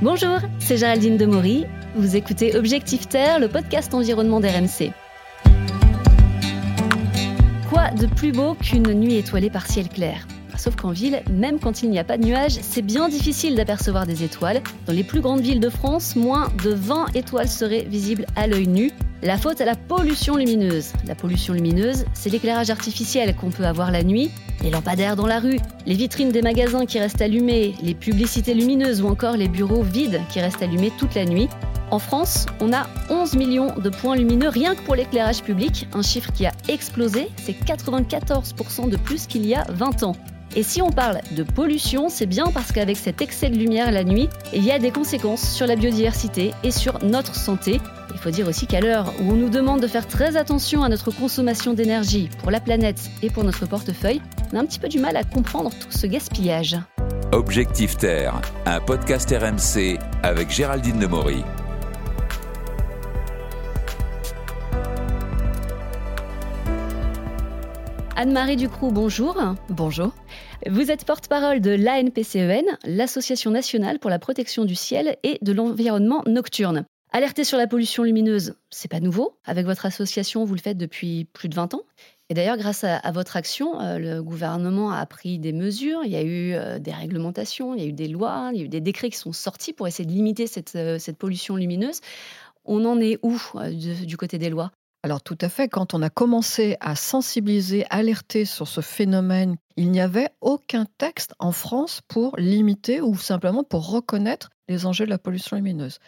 Bonjour, c'est Géraldine Demory. Vous écoutez Objectif Terre, le podcast environnement d'RMC. Quoi de plus beau qu'une nuit étoilée par ciel clair? Sauf qu'en ville, même quand il n'y a pas de nuages, c'est bien difficile d'apercevoir des étoiles. Dans les plus grandes villes de France, moins de 20 étoiles seraient visibles à l'œil nu. La faute à la pollution lumineuse. La pollution lumineuse, c'est l'éclairage artificiel qu'on peut avoir la nuit, les lampadaires dans la rue, les vitrines des magasins qui restent allumées, les publicités lumineuses ou encore les bureaux vides qui restent allumés toute la nuit. En France, on a 11 millions de points lumineux rien que pour l'éclairage public, un chiffre qui a explosé, c'est 94% de plus qu'il y a 20 ans. Et si on parle de pollution, c'est bien parce qu'avec cet excès de lumière la nuit, il y a des conséquences sur la biodiversité et sur notre santé. Il faut dire aussi qu'à l'heure où on nous demande de faire très attention à notre consommation d'énergie pour la planète et pour notre portefeuille, on a un petit peu du mal à comprendre tout ce gaspillage. Objectif Terre, un podcast RMC avec Géraldine Demory. Anne-Marie Ducroux, bonjour. Bonjour. Vous êtes porte-parole de l'ANPCEN, l'Association nationale pour la protection du ciel et de l'environnement nocturne. Alerter sur la pollution lumineuse, c'est pas nouveau. Avec votre association, vous le faites depuis plus de 20 ans. Et d'ailleurs, grâce à, votre action, euh, le gouvernement a pris des mesures. Il y a eu euh, des réglementations, il y a eu des lois, il y a eu des décrets qui sont sortis pour essayer de limiter cette, euh, pollution lumineuse. On en est où du côté des lois? Alors tout à fait, quand on a commencé à sensibiliser, alerter sur ce phénomène, il n'y avait aucun texte en France pour limiter ou simplement pour reconnaître les enjeux de la pollution lumineuse.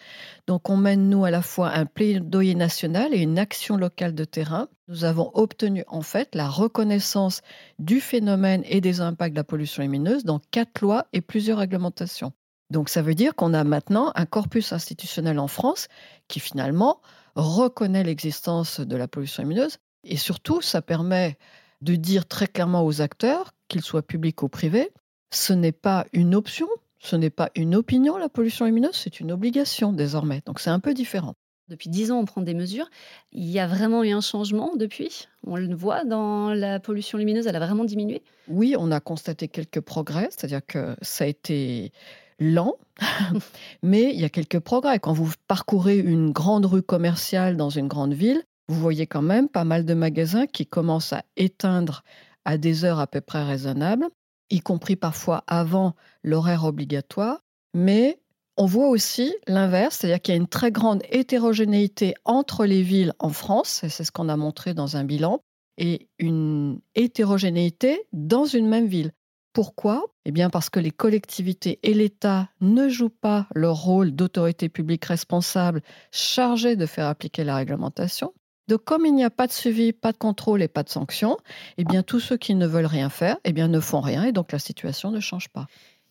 Donc on mène, nous, à la fois un plaidoyer national et une action locale de terrain. Nous avons obtenu en fait la reconnaissance du phénomène et des impacts de la pollution lumineuse dans quatre lois et plusieurs réglementations. Donc ça veut dire qu'on a maintenant un corpus institutionnel en France qui finalement reconnaît l'existence de la pollution lumineuse et surtout, ça permet de dire très clairement aux acteurs, qu'ils soient publics ou privés, ce n'est pas une option, ce n'est pas une opinion, la pollution lumineuse, c'est une obligation désormais. Donc c'est un peu différent. Depuis dix ans, on prend des mesures. Il y a vraiment eu un changement depuis? On le voit dans la pollution lumineuse, elle a vraiment diminué? Oui, on a constaté quelques progrès, c'est-à-dire que ça a été lent, mais il y a quelques progrès. Quand vous parcourez une grande rue commerciale dans une grande ville, vous voyez quand même pas mal de magasins qui commencent à éteindre à des heures à peu près raisonnables, y compris parfois avant l'horaire obligatoire. Mais on voit aussi l'inverse, c'est-à-dire qu'il y a une très grande hétérogénéité entre les villes en France, et c'est ce qu'on a montré dans un bilan, et une hétérogénéité dans une même ville. Pourquoi? Eh bien parce que les collectivités et l'État ne jouent pas leur rôle d'autorité publique responsable chargée de faire appliquer la réglementation. Donc comme il n'y a pas de suivi, pas de contrôle et pas de sanction, eh bien tous ceux qui ne veulent rien faire, eh bien ne font rien et donc la situation ne change pas.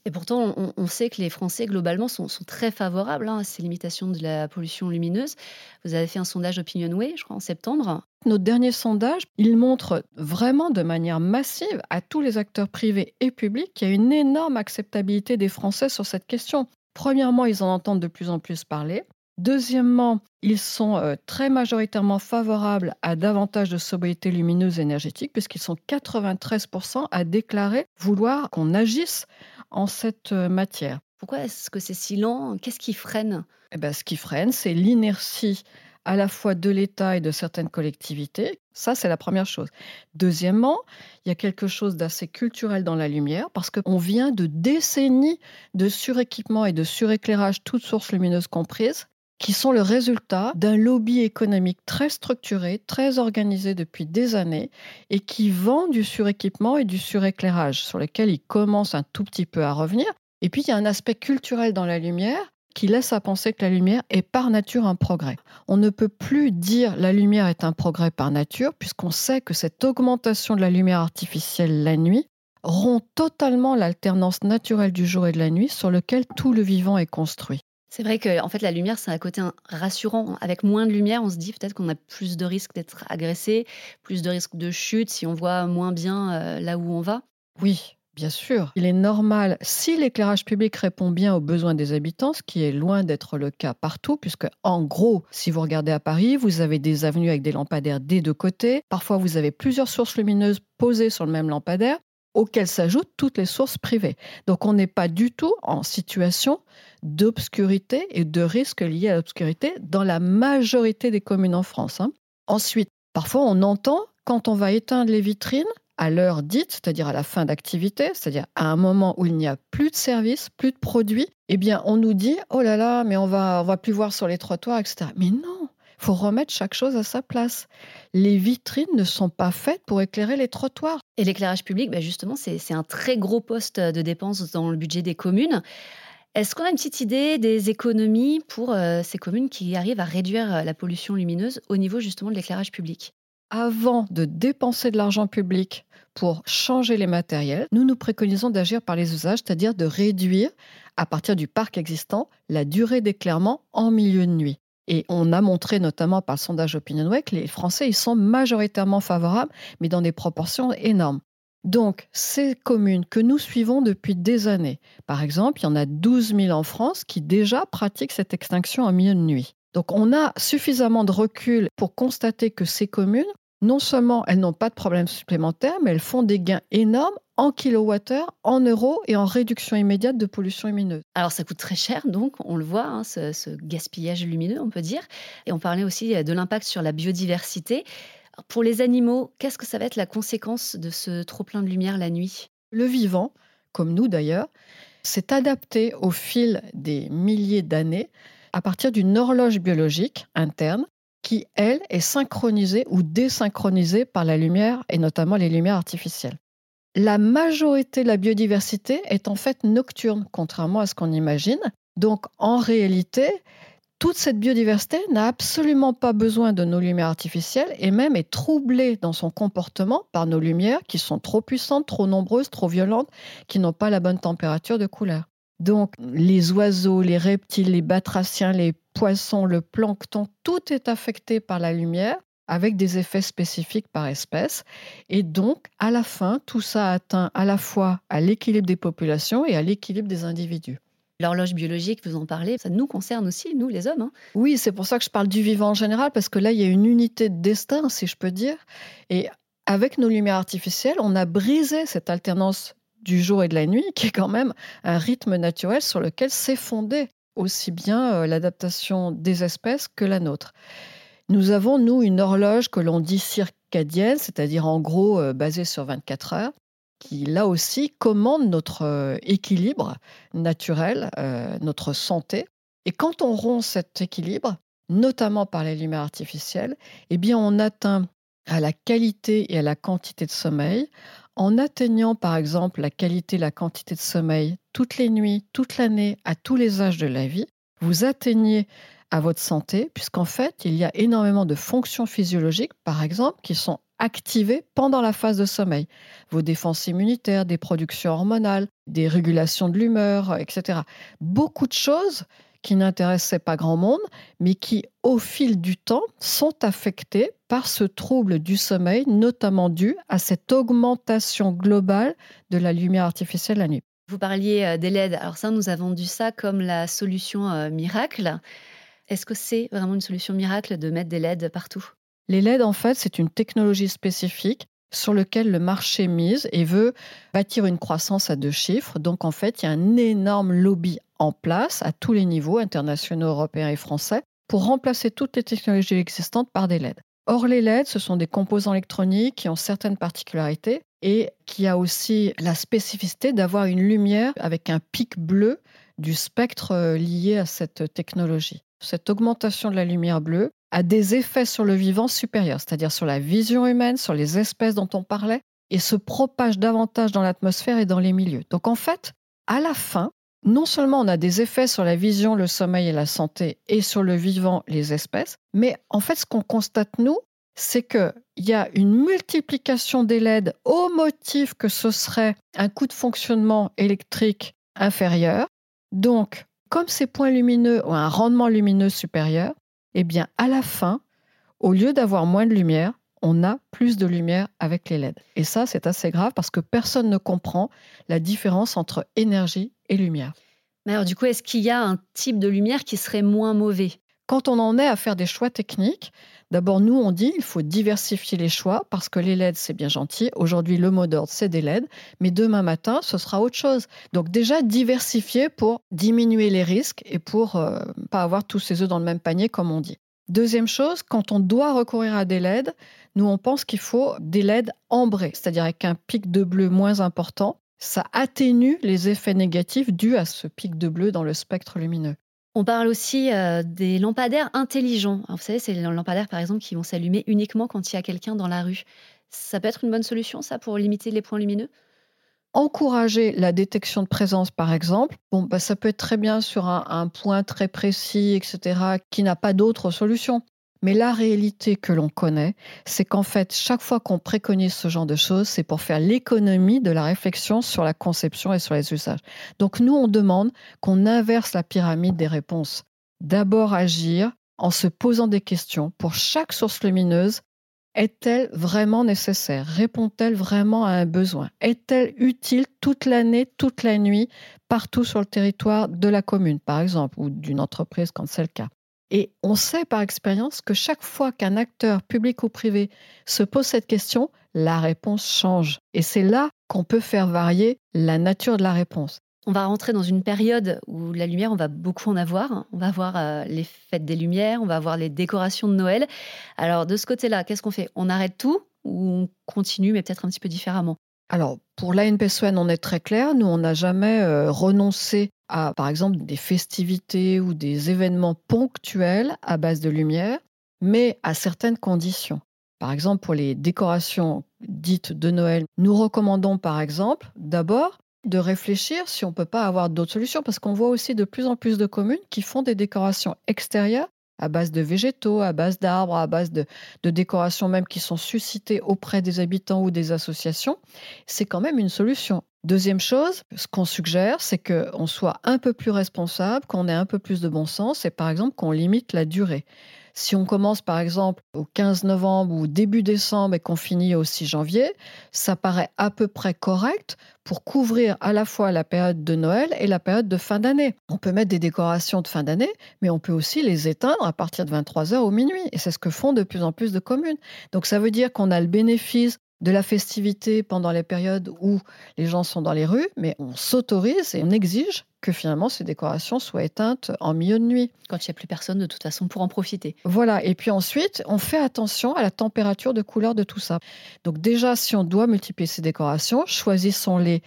Et pourtant, on, sait que les Français, globalement, sont, très favorables hein, à ces limitations de la pollution lumineuse. Vous avez fait un sondage OpinionWay, je crois, en septembre. Notre dernier sondage, il montre vraiment de manière massive à tous les acteurs privés et publics qu'il y a une énorme acceptabilité des Français sur cette question. Premièrement, ils en entendent de plus en plus parler. Deuxièmement, ils sont euh, très majoritairement favorables à davantage de sobriété lumineuse énergétique, puisqu'ils sont 93% à déclarer vouloir qu'on agisse en cette euh, matière. Pourquoi est-ce que c'est si lent? Qu'est-ce qui freine? Eh ben, Ce qui freine, c'est l'inertie à la fois de l'État et de certaines collectivités. Ça, c'est la première chose. Deuxièmement, il y a quelque chose d'assez culturel dans la lumière parce qu'on vient de décennies de suréquipement et de suréclairage, toutes sources lumineuses comprises, qui sont le résultat d'un lobby économique très structuré, très organisé depuis des années, et qui vend du suréquipement et du suréclairage, sur lequel il commence un tout petit peu à revenir. Et puis il y a un aspect culturel dans la lumière qui laisse à penser que la lumière est par nature un progrès. On ne peut plus dire la lumière est un progrès par nature, puisqu'on sait que cette augmentation de la lumière artificielle la nuit rompt totalement l'alternance naturelle du jour et de la nuit sur lequel tout le vivant est construit. C'est vrai que en fait, la lumière, c'est un côté rassurant. Avec moins de lumière, on se dit peut-être qu'on a plus de risques d'être agressé, plus de risques de chute si on voit moins bien euh, là où on va. Oui, bien sûr. Il est normal, si l'éclairage public répond bien aux besoins des habitants, ce qui est loin d'être le cas partout, puisque en gros, si vous regardez à Paris, vous avez des avenues avec des lampadaires des deux côtés. Parfois, vous avez plusieurs sources lumineuses posées sur le même lampadaire. Auxquelles s'ajoutent toutes les sources privées. Donc on n'est pas du tout en situation d'obscurité et de risque lié à l'obscurité dans la majorité des communes en France. Hein. Ensuite, parfois on entend quand on va éteindre les vitrines à l'heure dite, c'est-à-dire à la fin d'activité, c'est-à-dire à un moment où il n'y a plus de services, plus de produits, eh bien on nous dit oh là là, mais on va on va plus voir sur les trottoirs, etc. Mais non, faut remettre chaque chose à sa place. Les vitrines ne sont pas faites pour éclairer les trottoirs. Et l'éclairage public, bah, justement, c'est un très gros poste de dépenses dans le budget des communes. Est-ce qu'on a une petite idée des économies pour euh, ces communes qui arrivent à réduire euh, la pollution lumineuse au niveau justement de l'éclairage public? Avant de dépenser de l'argent public pour changer les matériels, nous nous préconisons d'agir par les usages, c'est-à-dire de réduire, à partir du parc existant, la durée d'éclairement en milieu de nuit. Et on a montré notamment par le sondage OpinionWay que les Français ils sont majoritairement favorables, mais dans des proportions énormes. Donc, ces communes que nous suivons depuis des années, par exemple, il y en a 12 000 en France qui déjà pratiquent cette extinction en milieu de nuit. Donc, on a suffisamment de recul pour constater que ces communes, non seulement elles n'ont pas de problème supplémentaire, mais elles font des gains énormes en kilowattheure, en euros et en réduction immédiate de pollution lumineuse. Alors ça coûte très cher, donc on le voit, hein, ce, gaspillage lumineux, on peut dire. Et on parlait aussi de l'impact sur la biodiversité. pour les animaux, qu'est-ce que ça va être la conséquence de ce trop-plein de lumière la nuit? Le vivant, comme nous d'ailleurs, s'est adapté au fil des milliers d'années à partir d'une horloge biologique interne qui, elle, est synchronisée ou désynchronisée par la lumière et notamment les lumières artificielles la majorité de la biodiversité est en fait nocturne, contrairement à ce qu'on imagine. Donc en réalité, toute cette biodiversité n'a absolument pas besoin de nos lumières artificielles et même est troublée dans son comportement par nos lumières qui sont trop puissantes, trop nombreuses, trop violentes, qui n'ont pas la bonne température de couleur. Donc les oiseaux, les reptiles, les batraciens, les poissons, le plancton, tout est affecté par la lumière avec des effets spécifiques par espèce. Et donc, à la fin, tout ça atteint à la fois à l'équilibre des populations et à l'équilibre des individus. L'horloge biologique, vous en parlez, ça nous concerne aussi, nous les hommes. Hein. oui, c'est pour ça que je parle du vivant en général, parce que là, il y a une unité de destin, si je peux dire. Et avec nos lumières artificielles, on a brisé cette alternance du jour et de la nuit, qui est quand même un rythme naturel sur lequel s'est fondée aussi bien euh, l'adaptation des espèces que la nôtre. Nous avons, nous, une horloge que l'on dit circadienne, c'est-à-dire en gros euh, basée sur 24 heures, qui là aussi commande notre euh, équilibre naturel, euh, notre santé. Et quand on rompt cet équilibre, notamment par les lumières artificielles, eh bien on atteint à la qualité et à la quantité de sommeil en atteignant par exemple la qualité et la quantité de sommeil toutes les nuits, toute l'année, à tous les âges de la vie. Vous atteignez à votre santé, puisqu'en fait, il y a énormément de fonctions physiologiques, par exemple, qui sont activées pendant la phase de sommeil. Vos défenses immunitaires, des productions hormonales, des régulations de l'humeur, etc. Beaucoup de choses qui n'intéressaient pas grand monde, mais qui, au fil du temps, sont affectées par ce trouble du sommeil, notamment dû à cette augmentation globale de la lumière artificielle la nuit. Vous parliez euh, des LED. Alors ça, nous a vendu ça comme la solution euh, miracle. Est-ce que c'est vraiment une solution miracle de mettre des LED partout? Les LED, en fait, c'est une technologie spécifique sur laquelle le marché mise et veut bâtir une croissance à deux chiffres. Donc, en fait, il y a un énorme lobby en place à tous les niveaux, internationaux, européens et français, pour remplacer toutes les technologies existantes par des LED. Or, les LED, ce sont des composants électroniques qui ont certaines particularités et qui a aussi la spécificité d'avoir une lumière avec un pic bleu du spectre euh, lié à cette technologie cette augmentation de la lumière bleue a des effets sur le vivant supérieurs, c'est-à-dire sur la vision humaine, sur les espèces dont on parlait, et se propage davantage dans l'atmosphère et dans les milieux. Donc en fait, à la fin, non seulement on a des effets sur la vision, le sommeil et la santé, et sur le vivant, les espèces, mais en fait, ce qu'on constate, nous, c'est qu'il y a une multiplication des LED au motif que ce serait un coût de fonctionnement électrique inférieur. Donc, comme ces points lumineux ont un rendement lumineux supérieur, eh bien, à la fin, au lieu d'avoir moins de lumière, on a plus de lumière avec les LED. Et ça, c'est assez grave parce que personne ne comprend la différence entre énergie et lumière. Mais alors, du coup, est-ce qu'il y a un type de lumière qui serait moins mauvais? Quand on en est à faire des choix techniques, d'abord nous on dit il faut diversifier les choix parce que les LED c'est bien gentil. Aujourd'hui le mot d'ordre c'est des LED, mais demain matin ce sera autre chose. Donc déjà diversifier pour diminuer les risques et pour euh, pas avoir tous ses œufs dans le même panier comme on dit. Deuxième chose, quand on doit recourir à des LED, nous on pense qu'il faut des LED ambrés, c'est-à-dire avec un pic de bleu moins important. Ça atténue les effets négatifs dus à ce pic de bleu dans le spectre lumineux. On parle aussi euh, des lampadaires intelligents. vous savez, c'est les lampadaires, par exemple, qui vont s'allumer uniquement quand il y a quelqu'un dans la rue. Ça peut être une bonne solution, ça, pour limiter les points lumineux? Encourager la détection de présence, par exemple, bon, bah, ça peut être très bien sur un point très précis, etc., qui n'a pas d'autre solution. Mais la réalité que l'on connaît, c'est qu'en fait, chaque fois qu'on préconise ce genre de choses, c'est pour faire l'économie de la réflexion sur la conception et sur les usages. Donc nous, on demande qu'on inverse la pyramide des réponses. D'abord agir en se posant des questions pour chaque source lumineuse. Est-elle vraiment nécessaire? Répond-elle vraiment à un besoin? Est-elle utile toute l'année, toute la nuit, partout sur le territoire de la commune, par exemple, ou d'une entreprise quand c'est le cas? Et on sait par expérience que chaque fois qu'un acteur public ou privé se pose cette question, la réponse change. Et c'est là qu'on peut faire varier la nature de la réponse. On va rentrer dans une période où la lumière, on va beaucoup en avoir. On va voir euh, les fêtes des lumières, on va voir les décorations de Noël. Alors de ce côté-là, qu'est-ce qu'on fait? On arrête tout ou on continue, mais peut-être un petit peu différemment? Alors, pour l'ANPSON, on est très clair. Nous, on n'a jamais euh, renoncé à, par exemple, des festivités ou des événements ponctuels à base de lumière, mais à certaines conditions. Par exemple, pour les décorations dites de Noël, nous recommandons, par exemple, d'abord de réfléchir si on ne peut pas avoir d'autres solutions, parce qu'on voit aussi de plus en plus de communes qui font des décorations extérieures à base de végétaux, à base d'arbres, à base de, décorations même qui sont suscitées auprès des habitants ou des associations, c'est quand même une solution. Deuxième chose, ce qu'on suggère, c'est qu'on soit un peu plus responsable, qu'on ait un peu plus de bon sens et par exemple qu'on limite la durée. Si on commence par exemple au 15 novembre ou début décembre et qu'on finit au 6 janvier, ça paraît à peu près correct pour couvrir à la fois la période de Noël et la période de fin d'année. On peut mettre des décorations de fin d'année, mais on peut aussi les éteindre à partir de 23h au minuit. Et c'est ce que font de plus en plus de communes. Donc ça veut dire qu'on a le bénéfice de la festivité pendant les périodes où les gens sont dans les rues, mais on s'autorise et on exige que finalement ces décorations soient éteintes en milieu de nuit. Quand il n'y a plus personne de toute façon pour en profiter. Voilà, et puis ensuite, on fait attention à la température de couleur de tout ça. Donc déjà, si on doit multiplier ces décorations, choisissons-les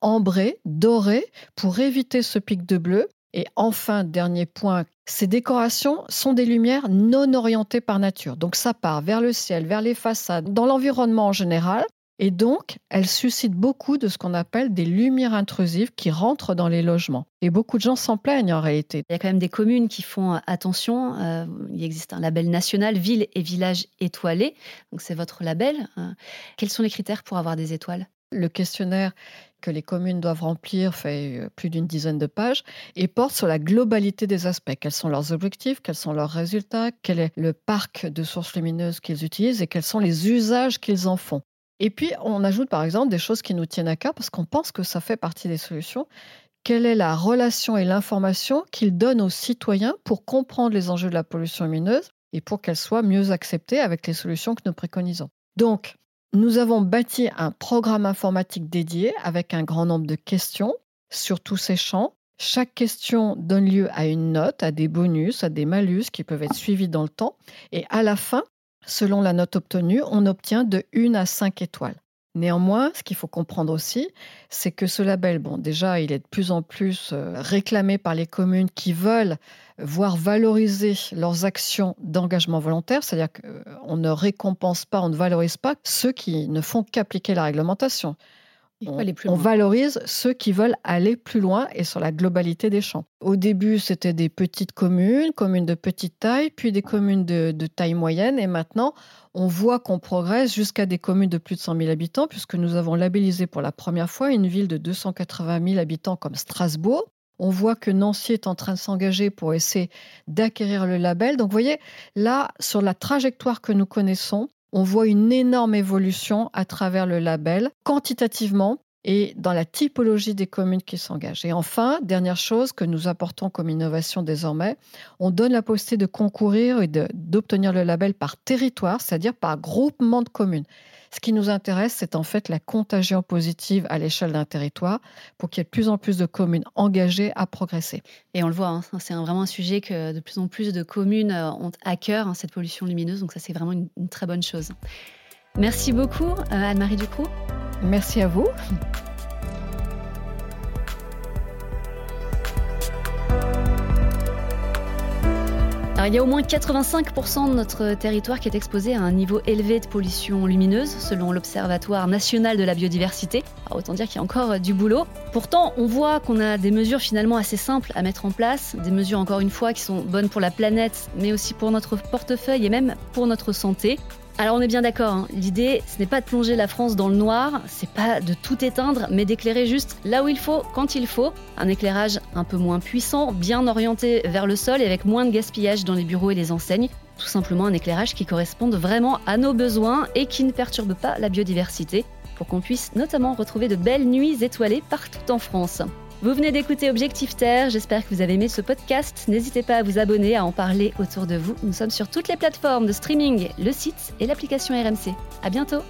ambrées, dorées, pour éviter ce pic de bleu. Et enfin, dernier point, ces décorations sont des lumières non orientées par nature. Donc ça part vers le ciel, vers les façades, dans l'environnement en général. Et donc, elles suscitent beaucoup de ce qu'on appelle des lumières intrusives qui rentrent dans les logements. Et beaucoup de gens s'en plaignent en réalité. Il y a quand même des communes qui font attention. Euh, il existe un label national ville et village étoilés. Donc c'est votre label. Euh, quels sont les critères pour avoir des étoiles? Le questionnaire que les communes doivent remplir fait euh, plus d'une dizaine de pages et porte sur la globalité des aspects. Quels sont leurs objectifs, quels sont leurs résultats, quel est le parc de sources lumineuses qu'ils utilisent et quels sont les usages qu'ils en font. Et puis, on ajoute par exemple des choses qui nous tiennent à cœur parce qu'on pense que ça fait partie des solutions. Quelle est la relation et l'information qu'ils donnent aux citoyens pour comprendre les enjeux de la pollution lumineuse et pour qu'elle soit mieux acceptée avec les solutions que nous préconisons. Donc, nous avons bâti un programme informatique dédié avec un grand nombre de questions sur tous ces champs. Chaque question donne lieu à une note, à des bonus, à des malus qui peuvent être suivis dans le temps. Et à la fin, selon la note obtenue, on obtient de 1 à 5 étoiles. Néanmoins, ce qu'il faut comprendre aussi, c'est que ce label, bon, déjà, il est de plus en plus euh, réclamé par les communes qui veulent voir valoriser leurs actions d'engagement volontaire, c'est-à-dire qu'on ne récompense pas, on ne valorise pas ceux qui ne font qu'appliquer la réglementation. On, valorise ceux qui veulent aller plus loin et sur la globalité des champs. Au début, c'était des petites communes, communes de petite taille, puis des communes de, de taille moyenne. Et maintenant, on voit qu'on progresse jusqu'à des communes de plus de 100 000 habitants, puisque nous avons labellisé pour la première fois une ville de 280 000 habitants comme Strasbourg. On voit que Nancy est en train de s'engager pour essayer d'acquérir le label. Donc, vous voyez, là, sur la trajectoire que nous connaissons, on voit une énorme évolution à travers le label. Quantitativement, et dans la typologie des communes qui s'engagent. Et enfin, dernière chose que nous apportons comme innovation désormais, on donne la possibilité de concourir et d'obtenir le label par territoire, c'est-à-dire par groupement de communes. Ce qui nous intéresse, c'est en fait la contagion positive à l'échelle d'un territoire pour qu'il y ait de plus en plus de communes engagées à progresser. Et on le voit, hein, c'est vraiment un sujet que de plus en plus de communes euh, ont à cœur, hein, cette pollution lumineuse. Donc ça, c'est vraiment une, très bonne chose. Merci beaucoup, euh, Anne-Marie Ducroux. Merci à vous. il y a au moins 85% de notre territoire qui est exposé à un niveau élevé de pollution lumineuse, selon l'Observatoire national de la biodiversité. autant dire qu'il y a encore du boulot. Pourtant, on voit qu'on a des mesures finalement assez simples à mettre en place, des mesures encore une fois qui sont bonnes pour la planète, mais aussi pour notre portefeuille et même pour notre santé. Alors on est bien d'accord, hein. l'idée ce n'est pas de plonger la France dans le noir, c'est pas de tout éteindre, mais d'éclairer juste là où il faut, quand il faut. Un éclairage un peu moins puissant, bien orienté vers le sol et avec moins de gaspillage dans les bureaux et les enseignes. Tout simplement un éclairage qui corresponde vraiment à nos besoins et qui ne perturbe pas la biodiversité, pour qu'on puisse notamment retrouver de belles nuits étoilées partout en France. Vous venez d'écouter Objectif Terre, j'espère que vous avez aimé ce podcast. N'hésitez pas à vous abonner, à en parler autour de vous. Nous sommes sur toutes les plateformes de streaming, le site et l'application RMC. À bientôt!